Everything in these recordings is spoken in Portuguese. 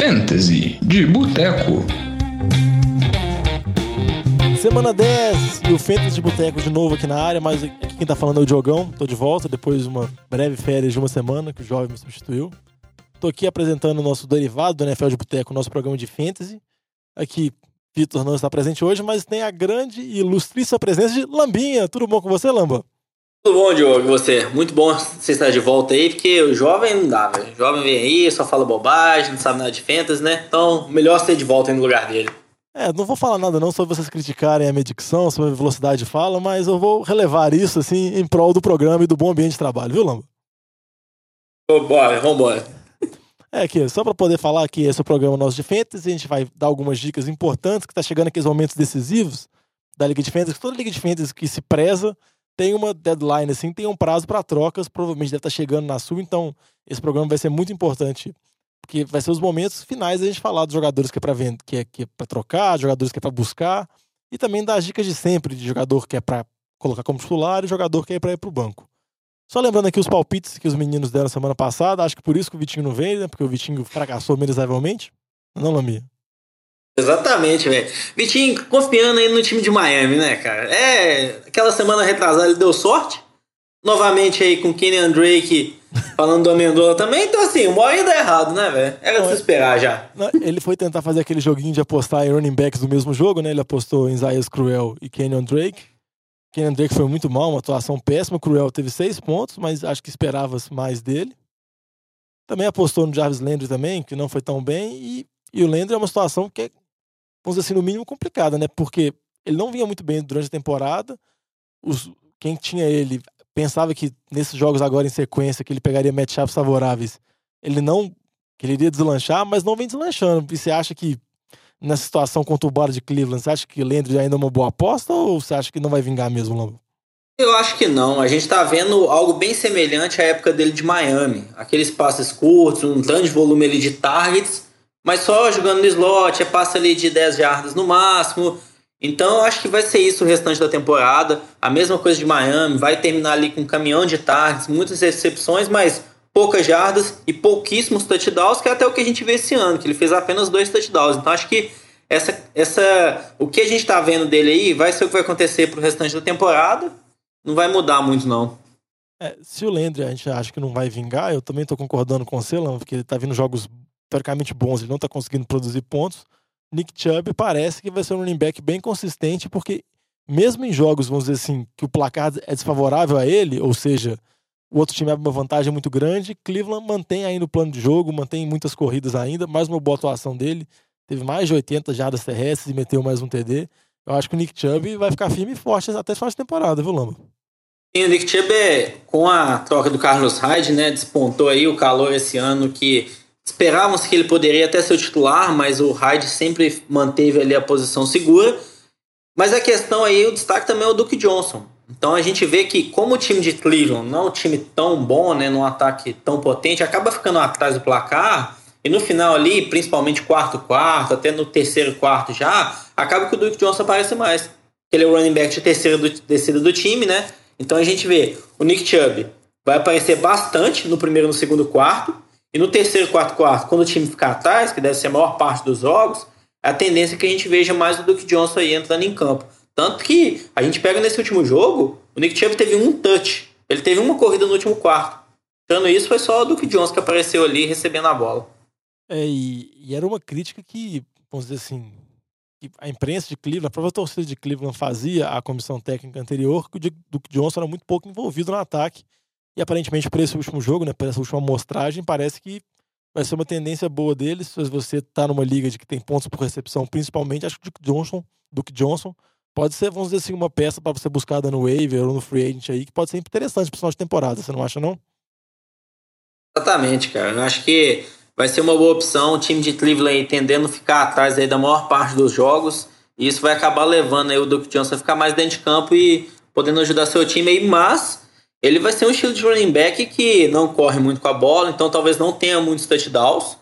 Fantasy de Boteco. Semana 10 e o Fantasy de Boteco de novo aqui na área, mas aqui quem tá falando é o Diogão. Tô de volta depois de uma breve férias de uma semana que o jovem me substituiu. Tô aqui apresentando o nosso derivado do NFL de Boteco, nosso programa de Fantasy. Aqui, Vitor não está presente hoje, mas tem a grande e ilustríssima presença de Lambinha. Tudo bom com você, Lamba? Tudo bom, Diogo, você? Muito bom você estar de volta aí, porque o jovem não dá, velho. O jovem vem aí, só fala bobagem, não sabe nada de fantasy, né? Então, melhor ser de volta aí no lugar dele. É, não vou falar nada não sobre vocês criticarem a minha dicção, sobre a velocidade de fala, mas eu vou relevar isso, assim, em prol do programa e do bom ambiente de trabalho, viu, Lamba? Bora, vambora. É aqui, só para poder falar que esse é o programa nosso de Fantasy, a gente vai dar algumas dicas importantes, que tá chegando aqueles momentos decisivos da Liga de Fantasy, toda Liga de Fantasy que se preza tem uma deadline, assim, tem um prazo para trocas, provavelmente deve estar tá chegando na sua, então esse programa vai ser muito importante, porque vai ser os momentos finais da gente falar dos jogadores que é para vender, que é, que é para trocar, jogadores que é para buscar, e também das dicas de sempre, de jogador que é para colocar como titular e jogador que é para ir para o banco. Só lembrando aqui os palpites que os meninos deram semana passada, acho que por isso que o Vitinho não veio, né? Porque o Vitinho fracassou miseravelmente. Não, Lamia? Exatamente, velho. Vitinho confiando aí no time de Miami, né, cara? É, aquela semana retrasada ele deu sorte. Novamente aí com Kenny Drake falando do Amendola também. Então, assim, uma hora ainda errado, né, velho? Era de se esperar já. Ele foi tentar fazer aquele joguinho de apostar em running backs do mesmo jogo, né? Ele apostou em Zayas Cruel e Kenyon Drake. Kenyon Drake foi muito mal, uma atuação péssima. Cruel teve seis pontos, mas acho que esperava mais dele. Também apostou no Jarvis Landry também, que não foi tão bem. E, e o Landry é uma situação que é vamos dizer assim, no mínimo complicada, né? Porque ele não vinha muito bem durante a temporada. Os, quem tinha ele pensava que nesses jogos agora em sequência que ele pegaria matchups favoráveis, ele não que ele iria deslanchar, mas não vem deslanchando. E você acha que nessa situação conturbada de Cleveland, você acha que Landry ainda é uma boa aposta ou você acha que não vai vingar mesmo, Lambo? Eu acho que não. A gente tá vendo algo bem semelhante à época dele de Miami. Aqueles passes curtos, um grande volume ali de targets mas só jogando no slot, é passa ali de 10 jardas no máximo. Então acho que vai ser isso o restante da temporada. A mesma coisa de Miami, vai terminar ali com um caminhão de targets, muitas recepções, mas poucas jardas e pouquíssimos touchdowns, que é até o que a gente vê esse ano, que ele fez apenas dois touchdowns. Então acho que essa, essa, o que a gente está vendo dele aí vai ser o que vai acontecer para o restante da temporada. Não vai mudar muito, não. É, se o Landry a gente acha que não vai vingar, eu também estou concordando com o Celan, porque ele está vindo jogos teoricamente bons, ele não está conseguindo produzir pontos. Nick Chubb parece que vai ser um running back bem consistente, porque mesmo em jogos, vamos dizer assim, que o placar é desfavorável a ele, ou seja, o outro time abre uma vantagem muito grande, Cleveland mantém ainda o plano de jogo, mantém muitas corridas ainda, mais uma boa atuação dele, teve mais de 80 jardas terrestres e meteu mais um TD. Eu acho que o Nick Chubb vai ficar firme e forte até final de temporada, viu, Lamba? Sim, o Nick Chubb, é, com a troca do Carlos Hyde, né, despontou aí o calor esse ano que Esperávamos que ele poderia até ser o titular, mas o Hyde sempre manteve ali a posição segura. Mas a questão aí, o destaque também é o Duke Johnson. Então a gente vê que, como o time de Cleveland não é um time tão bom, né, num ataque tão potente, acaba ficando atrás do placar. E no final ali, principalmente quarto quarto, até no terceiro quarto já, acaba que o Duke Johnson aparece mais. Ele é o running back de terceira descida do time, né? Então a gente vê o Nick Chubb vai aparecer bastante no primeiro e no segundo quarto. E no terceiro, quarto, quarto, quando o time ficar atrás, que deve ser a maior parte dos jogos, a tendência é que a gente veja mais o Duke Johnson aí entrando em campo. Tanto que a gente pega nesse último jogo, o Nick Chubb teve um touch. Ele teve uma corrida no último quarto. Tirando isso, foi só o Duke Johnson que apareceu ali recebendo a bola. É, e, e era uma crítica que, vamos dizer assim, que a imprensa de Cleveland, a própria torcida de Cleveland fazia à comissão técnica anterior, que o Duke Johnson era muito pouco envolvido no ataque e aparentemente, para esse último jogo, né, para essa última amostragem, parece que vai ser uma tendência boa deles. Se você está numa liga de que tem pontos por recepção, principalmente, acho que o Duke Johnson, Duke Johnson pode ser, vamos dizer assim, uma peça para você buscar no waiver ou no free agent aí, que pode ser interessante para final de temporada, você não acha, não? Exatamente, cara. Eu acho que vai ser uma boa opção. O time de Cleveland tendendo a ficar atrás aí da maior parte dos jogos. E isso vai acabar levando aí o Duke Johnson a ficar mais dentro de campo e podendo ajudar seu time aí. Mas ele vai ser um estilo de running back que não corre muito com a bola, então talvez não tenha muitos touchdowns.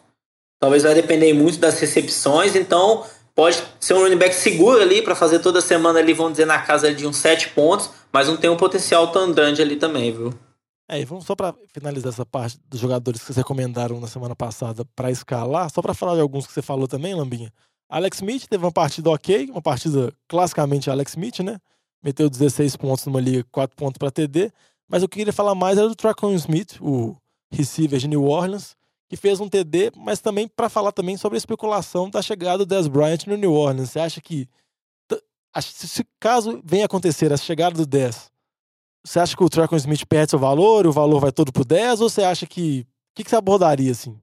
Talvez vai depender muito das recepções, então pode ser um running back seguro ali para fazer toda semana ali, vamos dizer, na casa de uns 7 pontos, mas não tem um potencial tão grande ali também, viu? É, e vamos só para finalizar essa parte dos jogadores que vocês recomendaram na semana passada para escalar, só para falar de alguns que você falou também, Lambinha. Alex Smith teve uma partida ok, uma partida classicamente Alex Smith, né? Meteu 16 pontos numa liga, 4 pontos para TD. Mas eu queria falar mais era do Tracon Smith, o receiver de New Orleans, que fez um TD, mas também para falar também sobre a especulação da chegada do Dez Bryant no New Orleans. Você acha que, se caso venha acontecer a chegada do 10, você acha que o Tracon Smith perde seu valor, o valor vai todo pro 10, ou você acha que. O que, que você abordaria assim?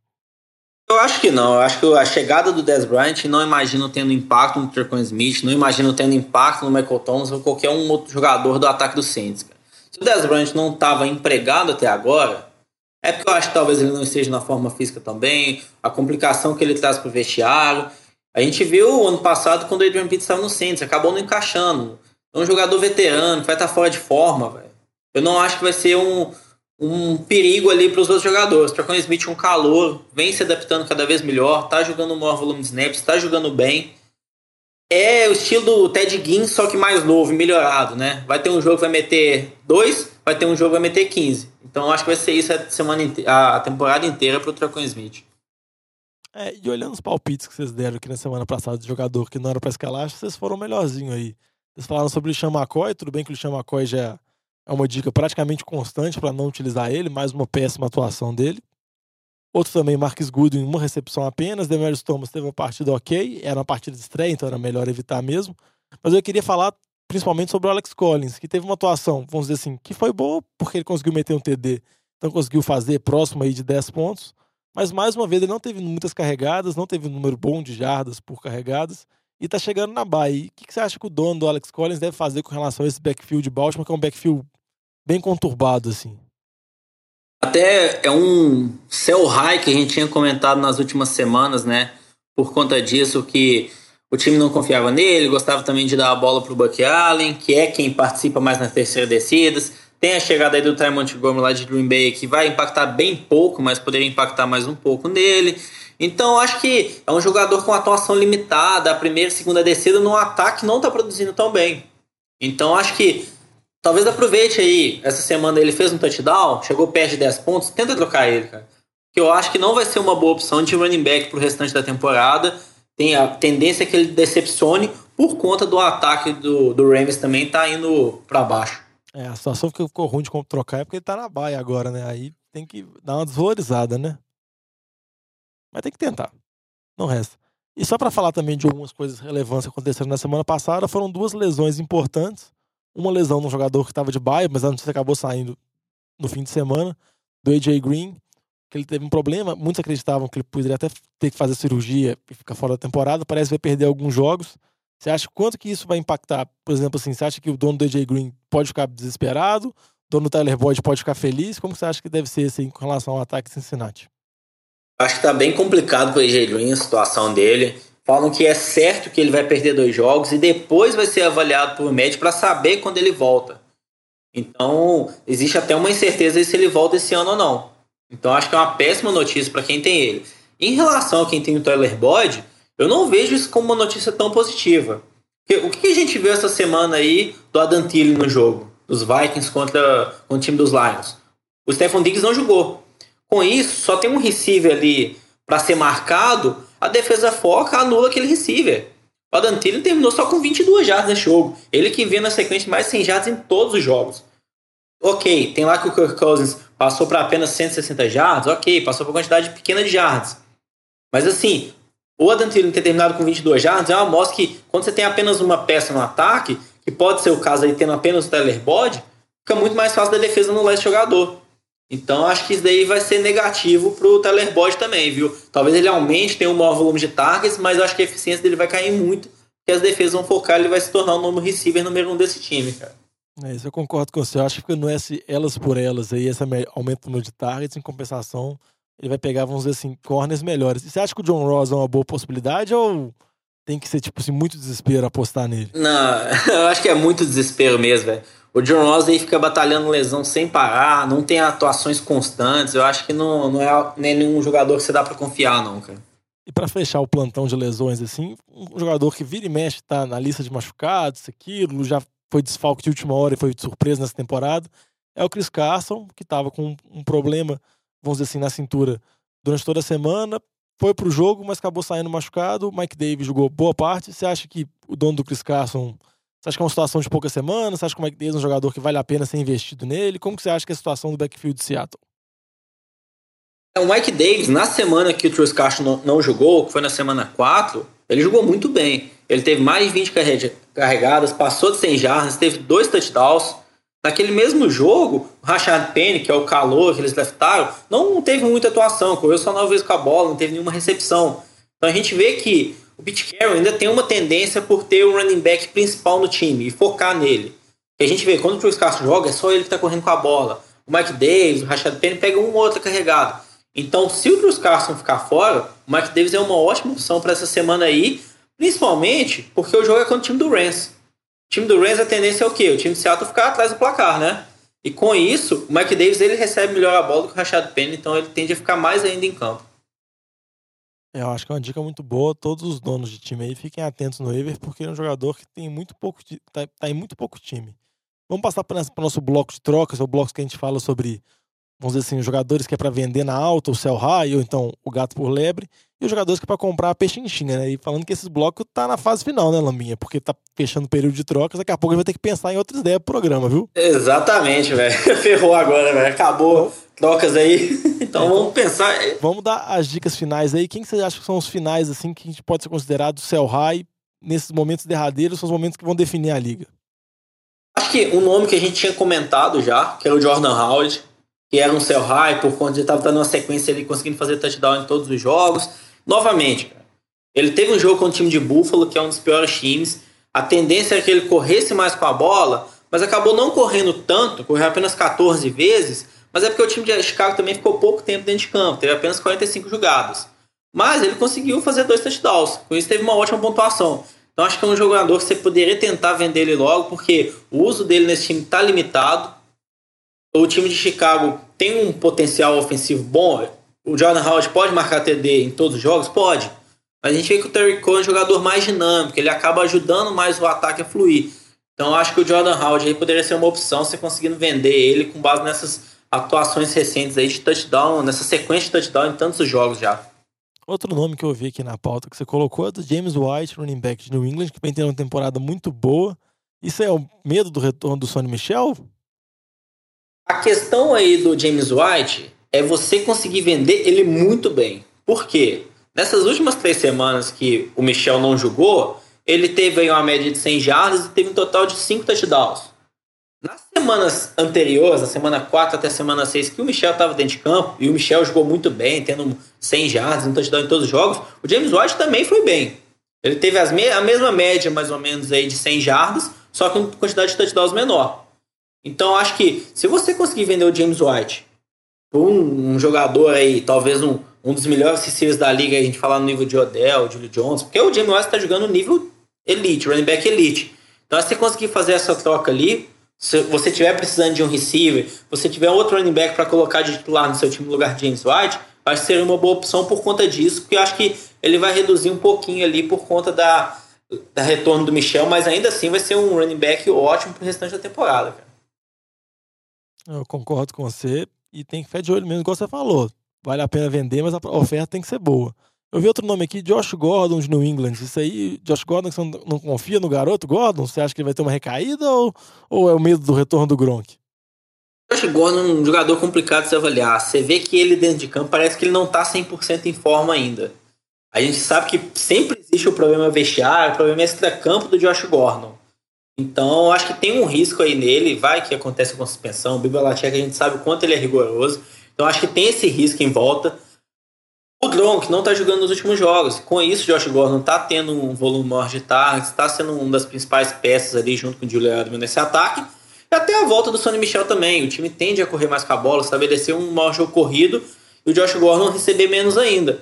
Eu acho que não. Eu acho que a chegada do Dez Bryant não imagino tendo impacto no Tracon Smith, não imagino tendo impacto no Michael Thomas ou qualquer um outro jogador do ataque do Saints. Se o Dez Bryant não estava empregado até agora, é porque eu acho que talvez ele não esteja na forma física também, a complicação que ele traz para o vestiário. A gente viu ano passado quando o Adrian Peterson estava no Saints, acabou não encaixando. É um jogador veterano, vai estar tá fora de forma, velho. Eu não acho que vai ser um, um perigo ali para os outros jogadores. Tracon Smith um calor, vem se adaptando cada vez melhor, tá jogando o maior volume de snaps, tá jogando bem. É o estilo do Ted Ginn, só que mais novo, melhorado, né? Vai ter um jogo que vai meter dois, vai ter um jogo que vai meter 15. Então acho que vai ser isso a, semana a temporada inteira para o Tracon Smith. É, e olhando os palpites que vocês deram aqui na semana passada de jogador que não era para escalar, vocês foram melhorzinho aí. Vocês falaram sobre o McCoy, tudo bem que o McCoy já é uma dica praticamente constante para não utilizar ele, mais uma péssima atuação dele. Outro também, Marcus Goodwin, uma recepção apenas. Demarius Thomas teve uma partida ok, era uma partida de estreia, então era melhor evitar mesmo. Mas eu queria falar principalmente sobre o Alex Collins, que teve uma atuação, vamos dizer assim, que foi boa, porque ele conseguiu meter um TD, então conseguiu fazer próximo aí de 10 pontos. Mas mais uma vez ele não teve muitas carregadas, não teve um número bom de jardas por carregadas e tá chegando na Bahia. O que, você acha que o dono do Alex Collins deve fazer com relação a esse backfield de Baltimore, que é um backfield bem conturbado, assim? Até é um sell high que a gente tinha comentado nas últimas semanas, né? Por conta disso que o time não confiava nele, gostava também de dar a bola pro Buck Allen, que é quem participa mais nas terceiras descidas. Tem a chegada aí do Ty Montgomery lá de Green Bay, que vai impactar bem pouco, mas poderia impactar mais um pouco nele. Então, acho que é um jogador com atuação limitada. A primeira e segunda descida no ataque não está produzindo tão bem. Então, acho que talvez aproveite aí. Essa semana ele fez um touchdown, chegou perto de 10 pontos. Tenta trocar ele, cara. Que eu acho que não vai ser uma boa opção de running back para o restante da temporada. Tem a tendência que ele decepcione por conta do ataque do, do Rams também tá indo para baixo. É, a situação que ficou ruim de trocar é porque ele tá na baia agora, né? Aí tem que dar uma desvalorizada, né? Mas tem que tentar. Não resta. E só para falar também de algumas coisas relevantes que aconteceram na semana passada, foram duas lesões importantes. Uma lesão no jogador que estava de baia, mas a notícia acabou saindo no fim de semana, do AJ Green, que ele teve um problema. Muitos acreditavam que ele poderia até ter que fazer cirurgia e ficar fora da temporada. Parece que vai perder alguns jogos. Você acha quanto que isso vai impactar? Por exemplo, assim, você acha que o dono do AJ Green pode ficar desesperado? O dono do Tyler Boyd pode ficar feliz? Como você acha que deve ser assim, com relação ao ataque Cincinnati? Acho que tá bem complicado pro AJ Green a situação dele. Falam que é certo que ele vai perder dois jogos e depois vai ser avaliado por médico para saber quando ele volta. Então, existe até uma incerteza se ele volta esse ano ou não. Então, acho que é uma péssima notícia para quem tem ele. Em relação a quem tem o Tyler Boyd, eu não vejo isso como uma notícia tão positiva. O que a gente viu essa semana aí do Adam Thielen no jogo? Dos Vikings contra, contra o time dos Lions. O Stephen Diggs não jogou. Com isso, só tem um receiver ali para ser marcado, a defesa foca, anula aquele receiver. O Adam Thielen terminou só com 22 jardas nesse jogo. Ele que vem na sequência mais 100 jardas em todos os jogos. Ok, tem lá que o Kirk Cousins passou para apenas 160 jardas, ok, passou por quantidade pequena de jardas. Mas assim, o Adam Thielen ter terminado com 22 jardas é uma mostra que quando você tem apenas uma peça no ataque, que pode ser o caso aí tendo apenas o Tyler Boyd, fica muito mais fácil da defesa anular esse jogador. Então acho que isso daí vai ser negativo pro Tyler Boyd também, viu? Talvez ele aumente, tenha um maior volume de targets, mas eu acho que a eficiência dele vai cair muito, porque as defesas vão focar, ele vai se tornar o novo receiver número um desse time, cara. É isso, eu concordo com você. Eu acho que não é esse elas por elas aí, esse aumento no de targets, em compensação, ele vai pegar, vamos dizer assim, corners melhores. E você acha que o John Ross é uma boa possibilidade ou tem que ser, tipo assim, muito desespero apostar nele? Não, eu acho que é muito desespero mesmo, velho. O John aí fica batalhando lesão sem parar, não tem atuações constantes. Eu acho que não, não é nenhum jogador que você dá para confiar, não, cara. E para fechar o plantão de lesões, assim, um jogador que vira e mexe tá na lista de machucados, aquilo, já foi desfalque de última hora e foi de surpresa nessa temporada, é o Chris Carson, que estava com um problema, vamos dizer assim, na cintura durante toda a semana, foi pro jogo, mas acabou saindo machucado. Mike Davis jogou boa parte. Você acha que o dono do Chris Carson. Você acha que é uma situação de poucas semanas? Você acha que o Mike Davis é um jogador que vale a pena ser investido nele? Como que você acha que é a situação do backfield de Seattle? É, o Mike Davis, na semana que o Chris Carson não, não jogou, que foi na semana 4, ele jogou muito bem. Ele teve mais de 20 carregadas, passou de 100 jardas, teve dois touchdowns. Naquele mesmo jogo, o Rashad Penny, que é o calor que eles leftaram, não teve muita atuação, correu só nove vezes com a bola, não teve nenhuma recepção. Então a gente vê que o Carroll ainda tem uma tendência por ter o running back principal no time e focar nele. E a gente vê, quando o Chris Carson joga, é só ele que está correndo com a bola. O Mike Davis, o Rashad Penny pega um ou outro carregado. Então, se o Chris Carson ficar fora, o Mike Davis é uma ótima opção para essa semana aí, principalmente porque o jogo é contra o time do Rams. O time do Rams a tendência é o quê? O time de Seattle ficar atrás do placar, né? E com isso, o Mike Davis ele recebe melhor a bola do que o Rashad Penny, então ele tende a ficar mais ainda em campo. Eu acho que é uma dica muito boa. Todos os donos de time aí fiquem atentos no Ever, porque é um jogador que tem muito pouco, tá, tá em muito pouco time. Vamos passar para o nosso bloco de trocas, o bloco que a gente fala sobre vamos dizer assim, jogadores que é para vender na alta, o sell high, ou então o gato por lebre, e os jogadores que é para comprar a peixinha, né? E falando que esses blocos tá na fase final, né, Lambinha? Porque tá fechando o período de trocas, daqui a pouco a gente vai ter que pensar em outras ideias pro programa, viu? Exatamente, velho. Ferrou agora, velho. Acabou trocas aí. então vamos pensar. Vamos dar as dicas finais aí. Quem que você acha que são os finais, assim, que a gente pode ser considerado sell high nesses momentos derradeiros, são os momentos que vão definir a liga? Acho que um nome que a gente tinha comentado já, que era o Jordan Howard, que era um sell high por conta de estar dando uma sequência ali, conseguindo fazer touchdown em todos os jogos. Novamente, ele teve um jogo com o time de Buffalo, que é um dos piores times. A tendência era que ele corresse mais com a bola, mas acabou não correndo tanto, correu apenas 14 vezes, mas é porque o time de Chicago também ficou pouco tempo dentro de campo, teve apenas 45 jogadas. Mas ele conseguiu fazer dois touchdowns, com isso teve uma ótima pontuação. Então acho que é um jogador que você poderia tentar vender ele logo, porque o uso dele nesse time está limitado o time de Chicago tem um potencial ofensivo bom. O Jordan Howard pode marcar TD em todos os jogos? Pode. Mas a gente vê que o Terry Cole é um jogador mais dinâmico, ele acaba ajudando mais o ataque a fluir. Então acho que o Jordan Howard aí poderia ser uma opção, você conseguindo vender ele com base nessas atuações recentes aí de touchdown, nessa sequência de touchdown em tantos jogos já. Outro nome que eu vi aqui na pauta que você colocou é do James White, running back de New England, que vem tendo uma temporada muito boa. Isso é o medo do retorno do Sonny Michel? A questão aí do James White é você conseguir vender ele muito bem. Por quê? Nessas últimas três semanas que o Michel não jogou, ele teve aí uma média de 100 jardas e teve um total de 5 touchdowns. Nas semanas anteriores, a semana 4 até a semana 6, que o Michel estava dentro de campo, e o Michel jogou muito bem, tendo 100 jardas, um touchdown em todos os jogos, o James White também foi bem. Ele teve me a mesma média, mais ou menos, aí de 100 jardas, só com quantidade de touchdowns menor. Então acho que se você conseguir vender o James White por um, um jogador aí, talvez um, um dos melhores receivers da liga, a gente falar no nível de Odell, Julio Jones, porque o James White está jogando no nível elite, running back elite. Então se você conseguir fazer essa troca ali, se você tiver precisando de um receiver, você tiver outro running back para colocar de titular no seu time no lugar de James White, acho que seria uma boa opção por conta disso, porque eu acho que ele vai reduzir um pouquinho ali por conta da, da retorno do Michel, mas ainda assim vai ser um running back ótimo pro restante da temporada. Cara. Eu concordo com você. E tem que ficar de olho mesmo, igual você falou. Vale a pena vender, mas a oferta tem que ser boa. Eu vi outro nome aqui, Josh Gordon de New England. Isso aí, Josh Gordon, você não confia no garoto Gordon? Você acha que ele vai ter uma recaída ou, ou é o medo do retorno do Gronk? Josh Gordon é um jogador complicado de se avaliar. Você vê que ele dentro de campo parece que ele não tá 100% em forma ainda. A gente sabe que sempre existe o problema vestiário, o problema extra-campo do Josh Gordon. Então, acho que tem um risco aí nele, vai que acontece com suspensão. O Bibalacheca a gente sabe o quanto ele é rigoroso. Então, acho que tem esse risco em volta. O Gronk não está jogando nos últimos jogos. Com isso, Josh Gordon está tendo um volume maior de targets, está sendo uma das principais peças ali junto com o Julian Adams nesse ataque. E até a volta do Sonny Michel também. O time tende a correr mais com a bola, estabelecer um maior jogo corrido e o Josh Gordon receber menos ainda.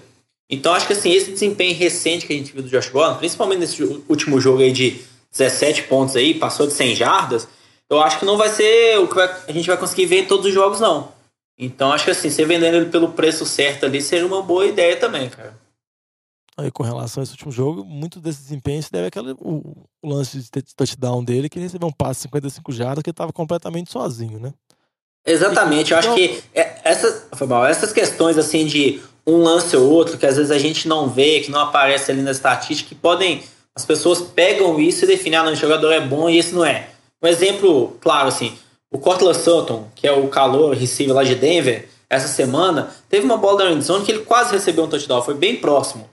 Então acho que assim, esse desempenho recente que a gente viu do Josh Gordon, principalmente nesse último jogo aí de 17 pontos aí, passou de 100 jardas, eu acho que não vai ser o que a gente vai conseguir ver em todos os jogos, não. Então acho que assim, você vendendo ele pelo preço certo ali seria uma boa ideia também, cara. Aí com relação a esse último jogo, muito desse desempenho se deve àquele o, o lance de touchdown dele, que ele recebeu um passe de 55 jardas que ele estava completamente sozinho, né? Exatamente, eu acho então que é, essas, essas questões assim de um lance ou outro, que às vezes a gente não vê, que não aparece ali na estatística, que podem. As pessoas pegam isso e definem, ah, não, o jogador é bom e esse não é. Um exemplo, claro, assim, o Cortland Sutton, que é o calor receiver lá de Denver, essa semana, teve uma bola da end zone que ele quase recebeu um touchdown, foi bem próximo.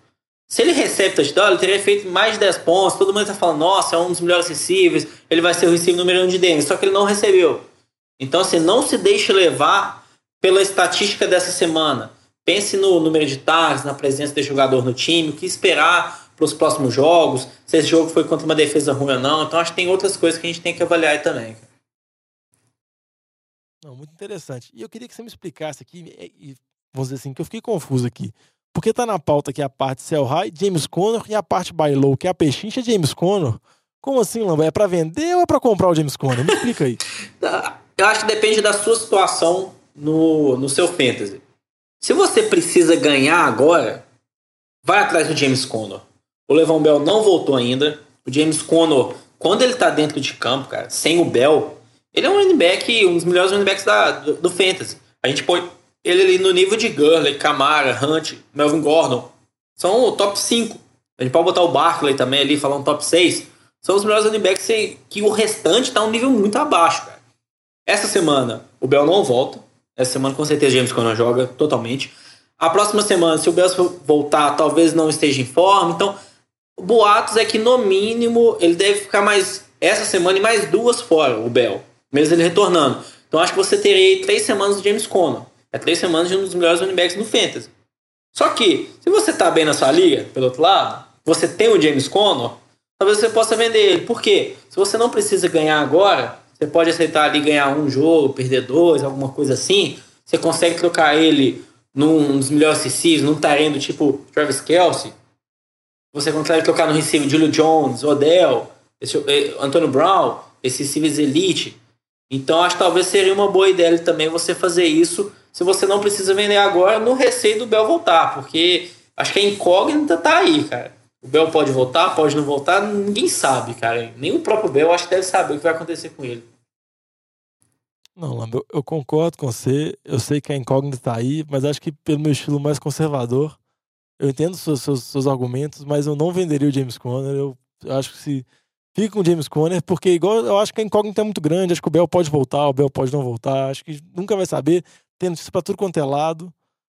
Se ele recebe touchdown, ele teria feito mais de 10 pontos, todo mundo está falando, nossa, é um dos melhores receivers, ele vai ser o receiver número 1 um de Denver, só que ele não recebeu. Então, assim, não se deixe levar pela estatística dessa semana. Pense no número de targets, na presença de jogador no time, o que esperar para os próximos jogos, se esse jogo foi contra uma defesa ruim ou não. Então, acho que tem outras coisas que a gente tem que avaliar também. Não, muito interessante. E eu queria que você me explicasse aqui, e, vamos dizer assim, que eu fiquei confuso aqui. Porque tá na pauta aqui a parte Cell High, James Conner, e a parte Buy Low, que é a pechincha James Conner. Como assim, Lamba? É para vender ou é para comprar o James Conner? Me explica aí. eu acho que depende da sua situação no, no seu fantasy. Se você precisa ganhar agora, vai atrás do James Conner. O Levon Bell não voltou ainda. O James Conner, quando ele tá dentro de campo, cara, sem o Bell, ele é um running back, um dos melhores running backs da, do, do Fantasy. A gente põe ele ali no nível de Gurley, Camara, Hunt, Melvin Gordon. São o top 5. A gente pode botar o Barkley também ali, falar um top 6. São os melhores running backs que o restante tá um nível muito abaixo, cara. Essa semana, o Bell não volta. Essa semana, com certeza, James Conner joga totalmente. A próxima semana, se o Bell voltar, talvez não esteja em forma. Então, boatos é que, no mínimo, ele deve ficar mais essa semana e mais duas fora, o Bell mesmo ele retornando. Então acho que você teria três semanas do James Conner. É três semanas de um dos melhores running backs no Fantasy. Só que, se você tá bem na sua liga, pelo outro lado, você tem o James Conner, talvez você possa vender ele. Por quê? Se você não precisa ganhar agora, você pode aceitar ali ganhar um jogo, perder dois, alguma coisa assim. Você consegue trocar ele num dos melhores receivers, num tarendo tipo Travis Kelsey. Você consegue trocar no receiver Julio Jones, Odell, eh, Antônio Brown, esses receivers elite. Então acho que talvez seria uma boa ideia também você fazer isso se você não precisa vender agora no receio do Bell voltar, porque acho que a incógnita tá aí, cara. O Bell pode voltar, pode não voltar, ninguém sabe, cara. Nem o próprio Bell acho que deve saber o que vai acontecer com ele. Não, Lambo, eu concordo com você. Eu sei que a incógnita tá aí, mas acho que pelo meu estilo mais conservador, eu entendo seus, seus, seus argumentos, mas eu não venderia o James Conner. Eu, eu acho que se Fica com o James Conner, porque igual eu acho que a incógnita é muito grande. Acho que o Bell pode voltar, o Bell pode não voltar. Acho que nunca vai saber. Tem notícia pra tudo quanto é lado.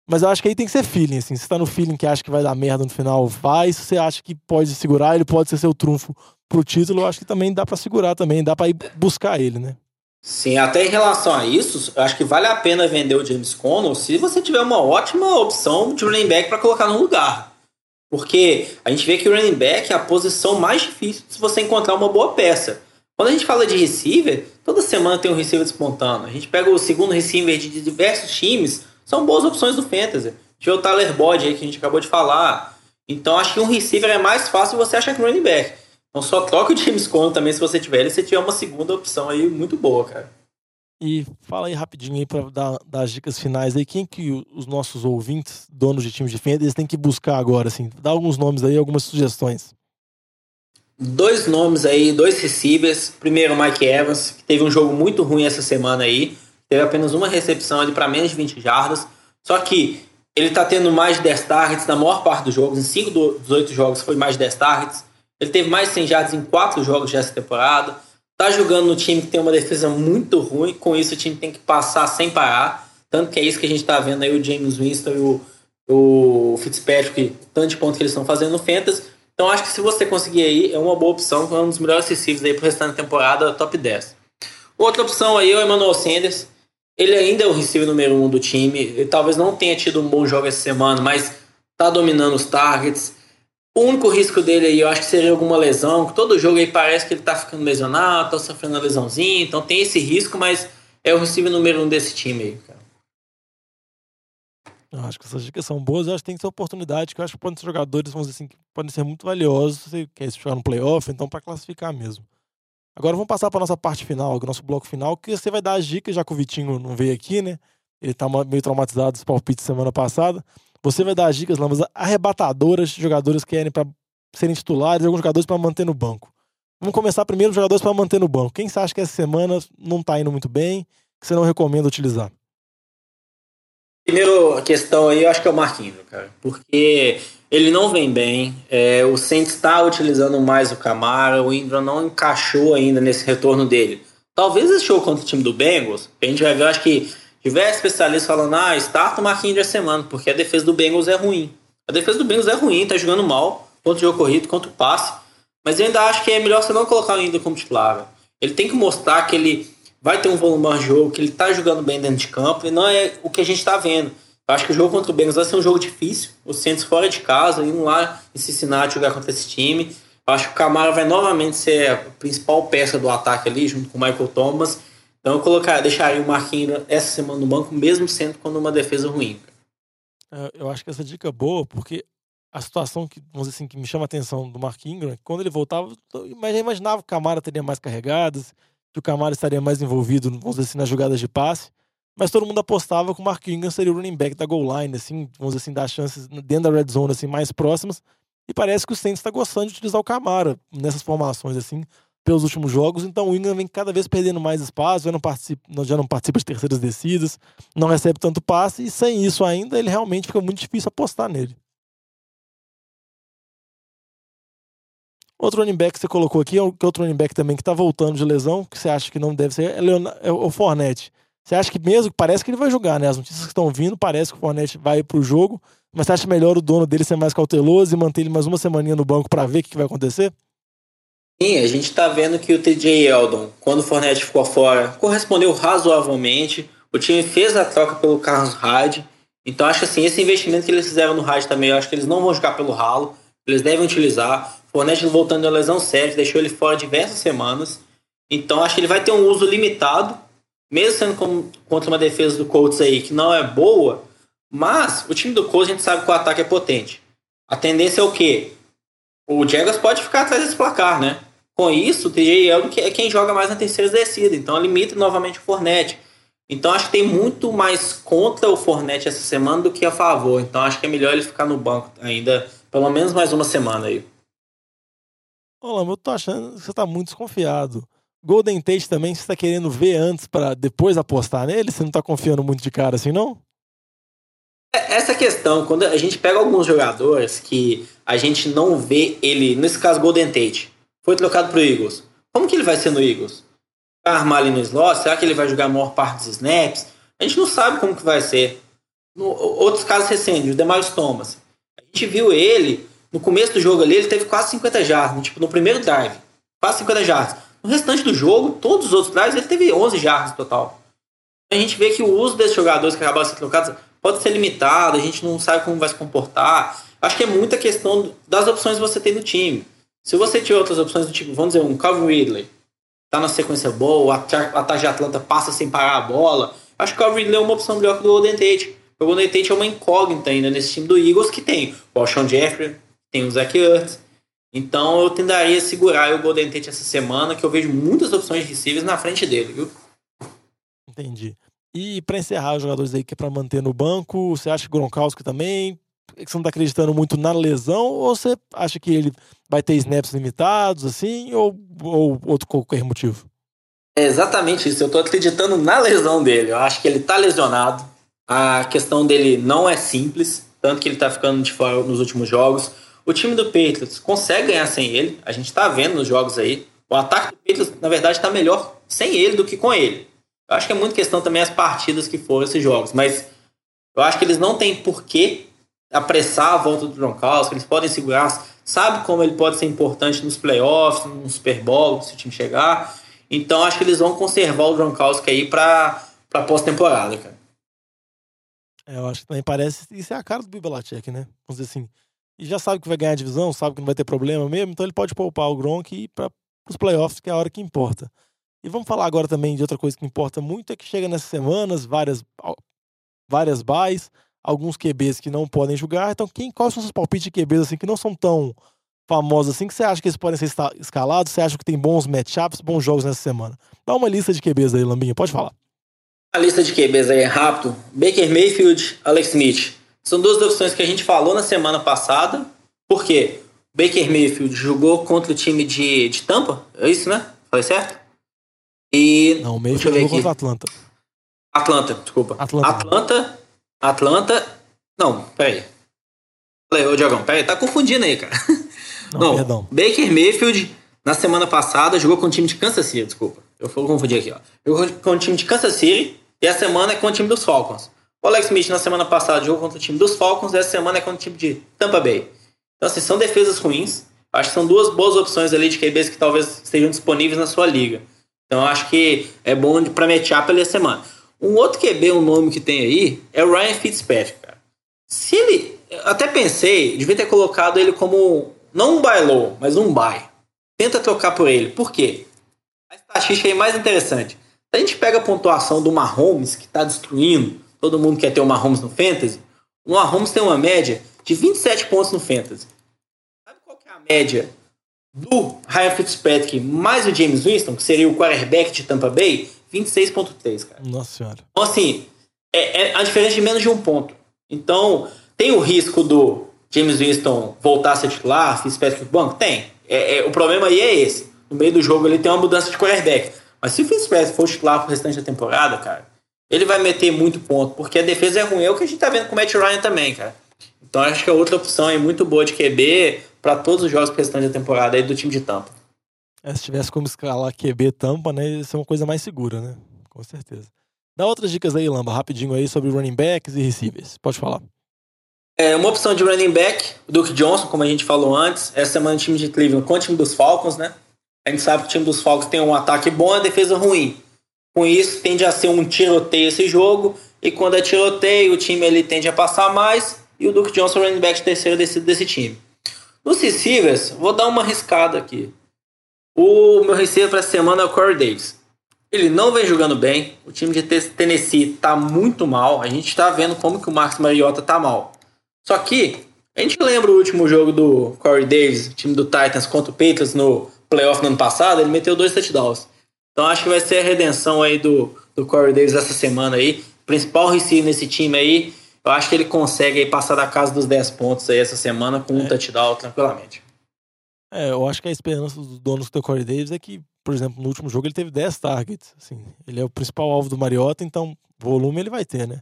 Mas eu acho que aí tem que ser feeling, assim. Se tá no feeling que acha que vai dar merda no final, vai. Se você acha que pode segurar, ele pode ser seu trunfo pro título, eu acho que também dá para segurar também, dá para ir buscar ele, né? Sim, até em relação a isso, eu acho que vale a pena vender o James Conner se você tiver uma ótima opção de running back para colocar no lugar. Porque a gente vê que o running back é a posição mais difícil se você encontrar uma boa peça. Quando a gente fala de receiver, toda semana tem um receiver despontando. A gente pega o segundo receiver de diversos times, são boas opções do Fantasy. Tinha o Tyler Boyd aí que a gente acabou de falar. Então acho que um receiver é mais fácil você achar que um running back. Então só troca o James Conner também se você tiver ele, você tiver uma segunda opção aí muito boa, cara. E fala aí rapidinho aí para dar, dar as dicas finais aí. Quem que os nossos ouvintes, donos de times de fantasy, têm que buscar agora, assim? Dá alguns nomes aí, algumas sugestões. Dois nomes aí, dois receivers. Primeiro, Mike Evans, que teve um jogo muito ruim essa semana aí. Teve apenas uma recepção ali para menos de 20 jardas. Só que ele tá tendo mais de 10 targets na maior parte dos jogos. Em 5 dos 8 jogos foi mais de 10 targets. Ele teve mais de 100 jardas em 4 jogos dessa temporada. Tá jogando no time que tem uma defesa muito ruim, com isso o time tem que passar sem parar. Tanto que é isso que a gente tá vendo aí o James Winston e o, o Fitzpatrick, tanto de ponto que eles estão fazendo no Fantasy. Então acho que se você conseguir aí, é uma boa opção, é um dos melhores receivers aí pro restante da temporada, top 10. Outra opção aí é o Emmanuel Sanders. Ele ainda é o receiver número 1 um do time. Ele talvez não tenha tido um bom jogo essa semana, mas tá dominando os targets. O único risco dele aí, eu acho que seria alguma lesão, todo jogo aí parece que ele tá ficando lesionado, tá sofrendo uma lesãozinha, então tem esse risco, mas é o receiver número um desse time aí, cara. Eu acho que essas dicas são boas, eu acho que tem que ser oportunidade, que eu acho que podem ser jogadores, vamos dizer assim, que podem ser muito valiosos se quer jogar no playoff, então para classificar mesmo. Agora vamos passar para nossa parte final, o nosso bloco final, que você vai dar as dicas, já que o Vitinho não veio aqui, né? Ele tá meio traumatizado dos palpites semana passada. Você vai dar as dicas, Lamas, arrebatadoras de jogadores que querem para serem titulares alguns jogadores para manter no banco. Vamos começar primeiro os jogadores para manter no banco. Quem você acha que essa semana não tá indo muito bem? que você não recomenda utilizar? Primeiro, a questão aí, eu acho que é o Marquinhos, cara. Porque ele não vem bem. É, o Saints está utilizando mais o Camara. O Ingram não encaixou ainda nesse retorno dele. Talvez esse jogo contra o time do Bengals, a gente vai ver, eu acho que tiver especialistas falando, ah, starta o Marquinhos de semana, porque a defesa do Bengals é ruim. A defesa do Bengals é ruim, tá jogando mal, contra o jogo corrido, contra o passe. Mas eu ainda acho que é melhor você não colocar o como titular. Ele tem que mostrar que ele vai ter um volume de jogo, que ele tá jogando bem dentro de campo, e não é o que a gente tá vendo. Eu acho que o jogo contra o Bengals vai ser um jogo difícil. O Santos fora de casa, indo lá em Cincinnati jogar contra esse time. Eu acho que o Camara vai novamente ser a principal peça do ataque ali, junto com o Michael Thomas. Então eu colocar, deixaria o Marquinhos essa semana no banco, mesmo sendo quando uma defesa ruim. É, eu acho que essa dica é boa, porque a situação que, vamos dizer assim, que me chama a atenção do Marquinhos, é quando ele voltava, eu imaginava que o Camara teria mais carregadas, que o Camara estaria mais envolvido, vamos dizer assim, nas jogadas de passe. Mas todo mundo apostava que o Mark Ingram seria o running back da goal line, assim, vamos dizer assim, dar chances dentro da red zone, assim, mais próximas. E parece que o Saints está gostando de utilizar o Camara nessas formações, assim, pelos últimos jogos. Então o Ingram vem cada vez perdendo mais espaço, já não participa, já não participa de terceiras descidas, não recebe tanto passe. E sem isso ainda, ele realmente fica muito difícil apostar nele. Outro running back que você colocou aqui, é outro running back também que está voltando de lesão, que você acha que não deve ser, é, é o Fornette. Você acha que mesmo, parece que ele vai jogar, né? As notícias que estão vindo, parece que o Fornette vai pro jogo, mas você acha melhor o dono dele ser mais cauteloso e manter ele mais uma semaninha no banco para ver o que, que vai acontecer? Sim, a gente tá vendo que o TJ Eldon, quando o Fornette ficou fora, correspondeu razoavelmente. O time fez a troca pelo Carlos Hyde. Então acho que assim, esse investimento que eles fizeram no Hyde também, acho que eles não vão jogar pelo ralo. Eles devem utilizar. Fournette voltando de uma lesão séria, deixou ele fora diversas semanas. Então acho que ele vai ter um uso limitado, mesmo sendo como, contra uma defesa do Colts aí que não é boa. Mas o time do Colts a gente sabe que o ataque é potente. A tendência é o quê? O Jaguars pode ficar atrás desse placar, né? Com isso, o TJ Eldon é quem joga mais na terceira descida. Então limita novamente o Fournette. Então acho que tem muito mais contra o Fournette essa semana do que a favor. Então acho que é melhor ele ficar no banco ainda, pelo menos mais uma semana aí. Olá, eu tô achando que você tá muito desconfiado. Golden Tate também, você tá querendo ver antes para depois apostar nele? Você não tá confiando muito de cara assim, não? É, essa questão, quando a gente pega alguns jogadores que a gente não vê ele, nesse caso Golden Tate, foi trocado pro Eagles. Como que ele vai ser no Eagles? Vai armar ali no slot? Será que ele vai jogar a maior parte dos snaps? A gente não sabe como que vai ser. No, outros casos recentes, o Demarius Thomas. A gente viu ele no começo do jogo ali, ele teve quase 50 jardas, tipo, no primeiro drive. Quase 50 jardas. No restante do jogo, todos os outros drives, ele teve 11 jardas total. A gente vê que o uso desses jogadores que acabaram sendo trocados pode ser limitado, a gente não sabe como vai se comportar. Acho que é muita questão das opções que você tem no time. Se você tiver outras opções do tipo, vamos dizer, um Calvin Ridley, tá na sequência boa, o ataque de Atlanta passa sem parar a bola, acho que o Calvin Ridley é uma opção melhor que o Golden Tate. O Golden Tate é uma incógnita ainda nesse time do Eagles que tem o Alshon Jeffrey, tem o Zach Ertz. Então eu tendaria a segurar o Golden Tate essa semana, que eu vejo muitas opções de receivers na frente dele, viu? Entendi. E para encerrar os jogadores aí que é para manter no banco, você acha que Gronkowski também? Você não está acreditando muito na lesão ou você acha que ele vai ter snaps limitados, assim, ou, ou outro qualquer motivo? É exatamente isso. Eu estou acreditando na lesão dele. Eu acho que ele está lesionado. A questão dele não é simples, tanto que ele está ficando de fora nos últimos jogos. O time do Patriots consegue ganhar sem ele, a gente está vendo nos jogos aí. O ataque do Patriots, na verdade, está melhor sem ele do que com ele. Eu acho que é muito questão também as partidas que foram esses jogos, mas eu acho que eles não têm porquê apressar a volta do Gronkowski, eles podem segurar, sabe como ele pode ser importante nos playoffs, no Super Bowl, se o time chegar. Então acho que eles vão conservar o Gronkowski aí para para pós-temporada, cara. É, eu acho que também parece isso é a cara do Bill Belichick, né? Vamos dizer assim, e já sabe que vai ganhar a divisão, sabe que não vai ter problema mesmo, então ele pode poupar o Gronk e para os playoffs, que é a hora que importa. E vamos falar agora também de outra coisa que importa muito, é que chega nessas semanas, várias, várias buys, alguns QBs que não podem jogar. Então, quem, quais são os palpites de QBs assim, que não são tão famosos assim, que você acha que eles podem ser escalados? Você acha que tem bons matchups, bons jogos nessa semana? Dá uma lista de QBs aí, Lambinha, pode falar. A lista de QBs aí é rápido. Baker Mayfield, Alex Smith. São duas opções que a gente falou na semana passada. Por quê? Baker Mayfield jogou contra o time de, de Tampa, é isso, né? Foi certo? E. Não, o Mayfield jogou contra o Atlanta. Atlanta, desculpa. Atlanta. Atlanta. Atlanta. Não, peraí. Falei, ô Diogão, peraí, tá confundindo aí, cara. Não, Não, perdão. Baker Mayfield, na semana passada, jogou com o time de Kansas City, desculpa. Eu vou confundir aqui, ó. Jogou com o time de Kansas City e essa semana é com o time dos Falcons. O Alex Smith, na semana passada, jogou contra o time dos Falcons e essa semana é contra o time de Tampa Bay. Então, assim, são defesas ruins. Acho que são duas boas opções ali de QBs que talvez estejam disponíveis na sua liga. Então, acho que é bom pra matchup a semana. Um outro QB, um nome que tem aí, é o Ryan Fitzpatrick, cara. Se ele. Até pensei, devia ter colocado ele como. Não um buy low, mas um buy. Tenta trocar por ele. Por quê? A estatística aí mais interessante. Se a gente pega a pontuação do Mahomes, que está destruindo, todo mundo quer ter o Mahomes no Fantasy. O Mahomes tem uma média de 27 pontos no Fantasy. Sabe qual que é a média do Ryan Fitzpatrick mais o James Winston, que seria o quarterback de Tampa Bay? 26,3, cara. Nossa senhora. Então, assim, é, é a diferença de menos de um ponto. Então, tem o risco do James Winston voltar a ser titular, Fitzpatrick pro banco? Tem. É, é, o problema aí é esse. No meio do jogo ele tem uma mudança de quarterback. Mas se o Fitzpatrick for titular pro restante da temporada, cara, ele vai meter muito ponto, porque a defesa é ruim. É o que a gente tá vendo com o Matt Ryan também, cara. Então, acho que é outra opção aí muito boa de QB para todos os jogos pro restante da temporada aí do time de Tampa. É, se tivesse como escalar QB tampa, né? Isso é uma coisa mais segura, né? Com certeza. Dá outras dicas aí, Lamba, rapidinho aí sobre running backs e receivers. Pode falar. É, uma opção de running back, o Duke Johnson, como a gente falou antes, essa semana o time de Cleveland com o time dos Falcons, né? A gente sabe que o time dos Falcons tem um ataque bom e a defesa ruim. Com isso, tende a ser um tiroteio esse jogo, e quando é tiroteio, o time ele tende a passar mais, e o Duke Johnson running back terceiro desse, desse time. Nos receivers, vou dar uma arriscada aqui. O meu receiver para essa semana é o Corey Davis. Ele não vem jogando bem, o time de Tennessee tá muito mal, a gente tá vendo como que o Marcos Mariota tá mal. Só que, a gente lembra o último jogo do Corey Davis, time do Titans contra o Patriots no playoff no ano passado, ele meteu dois touchdowns. Então acho que vai ser a redenção aí do, do Corey Davis essa semana aí. Principal receiver nesse time aí. Eu acho que ele consegue aí passar da casa dos 10 pontos aí essa semana com um touchdown tranquilamente. É, eu acho que a esperança dos donos do Corey Davis é que, por exemplo, no último jogo ele teve 10 targets. Assim, ele é o principal alvo do Mariota, então volume ele vai ter, né?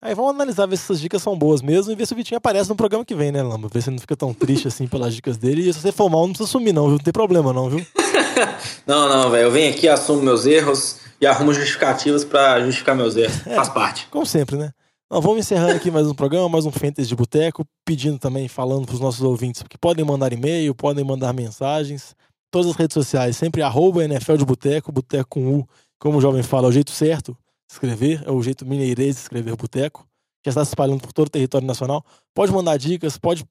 Aí vamos analisar, ver se essas dicas são boas mesmo e ver se o Vitinho aparece no programa que vem, né, Lamba? Ver se ele não fica tão triste assim pelas dicas dele. E se você for mal, não precisa sumir, não, viu? Não tem problema, não, viu? Não, não, velho. Eu venho aqui, assumo meus erros e arrumo justificativas pra justificar meus erros. Faz parte. Como sempre, né? Não, vamos encerrando aqui mais um programa, mais um Fantasy de Boteco, pedindo também, falando pros nossos ouvintes que podem mandar e-mail, podem mandar mensagens. Todas as redes sociais, sempre arroba NFL de Boteco, Boteco com U, como o jovem fala, é o jeito certo de escrever, é o jeito mineirês de escrever Boteco, que já está se espalhando por todo o território nacional. Pode mandar dicas, pode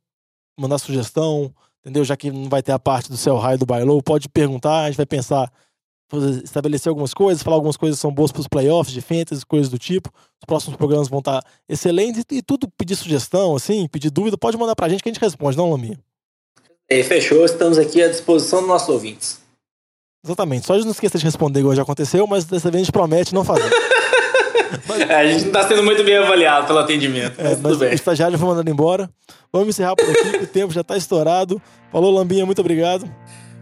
mandar sugestão, entendeu? Já que não vai ter a parte do céu raio do bailou, pode perguntar, a gente vai pensar, estabelecer algumas coisas, falar algumas coisas que são boas para os playoffs de fantasy, coisas do tipo. Os próximos programas vão estar excelentes e, e tudo pedir sugestão, assim, pedir dúvida, pode mandar pra gente que a gente responde, não, Laminha? E fechou, estamos aqui à disposição dos nossos ouvintes. Exatamente. Só de não esquecer de responder igual já aconteceu, mas dessa vez a gente promete não fazer. É, a gente não tá sendo muito bem avaliado pelo atendimento, mas É, tudo mas o bem. estagiário foi mandado embora. Vamos encerrar por aqui, o tempo já tá estourado. Falou, Lambinha, muito obrigado.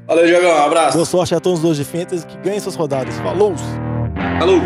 Valeu, Diogão. Um abraço. Boa sorte a todos os dois de Fantasy, que ganhem suas rodadas. Falou! Falou.